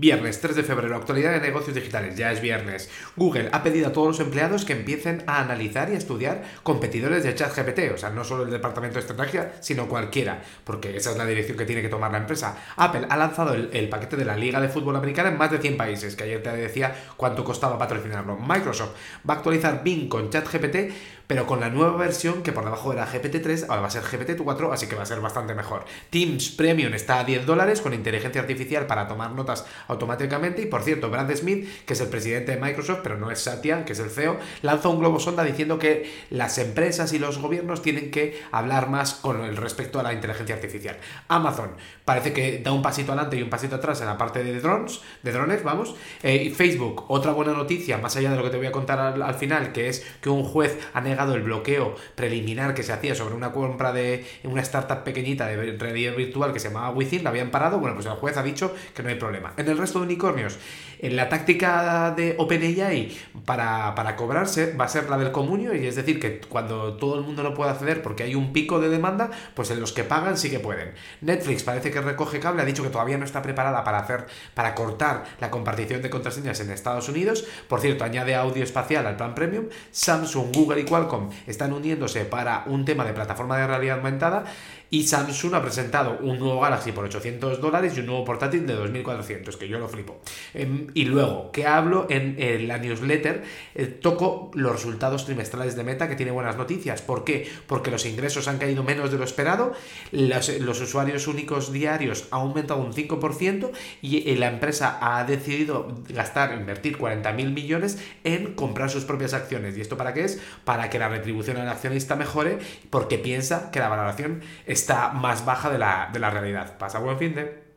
Viernes 3 de febrero, actualidad de negocios digitales, ya es viernes. Google ha pedido a todos los empleados que empiecen a analizar y a estudiar competidores de ChatGPT, o sea, no solo el departamento de estrategia, sino cualquiera, porque esa es la dirección que tiene que tomar la empresa. Apple ha lanzado el, paquete de la Liga de Fútbol Americana en más de 100 países, que ayer te decía cuánto costaba patrocinarlo. Microsoft va a actualizar Bing con ChatGPT, pero con la nueva versión que por debajo era GPT-3, ahora va a ser GPT-4, así que va a ser bastante mejor. Teams Premium está a 10 dólares con inteligencia artificial para tomar notas automáticamente. Y por cierto, Brad Smith, que es el presidente de Microsoft, pero no es Satya, que es el CEO, lanza un globo sonda diciendo que las empresas y los gobiernos tienen que hablar más con el respecto a la inteligencia artificial. Amazon parece que da un pasito adelante y un pasito atrás en la parte de drones, de drones, vamos. Eh, Facebook, otra buena noticia, más allá de lo que te voy a contar al, final, que es que un juez ha negado el bloqueo preliminar que se hacía sobre una compra de una startup pequeñita de realidad virtual que se llamaba Within, la habían parado, bueno, pues el juez ha dicho que no hay problema. En el resto de unicornios. En la táctica de OpenAI para, para cobrarse va a ser la del comunio, y es decir, que cuando todo el mundo no puede acceder porque hay un pico de demanda, pues en los que pagan sí que pueden. Netflix parece que recoge cable, ha dicho que todavía no está preparada para hacer, para cortar la compartición de contraseñas en Estados Unidos. Por cierto, añade audio espacial al plan premium. Samsung, Google y Qualcomm están uniéndose para un tema de plataforma de realidad aumentada y Samsung ha presentado un nuevo Galaxy por 800 dólares y un nuevo portátil de 2400, que yo lo flipo. Em, y luego, que hablo en, la newsletter, eh, toco los resultados trimestrales de Meta, que tiene buenas noticias. ¿Por qué? Porque los ingresos han caído menos de lo esperado, los, usuarios únicos diarios han aumentado un 5% y eh, la empresa ha decidido gastar, invertir 40.000 millones en comprar sus propias acciones. ¿Y esto para qué es? Para que la retribución al accionista mejore, porque piensa que la valoración es está más baja de la, de la realidad. Pasa buen fin de...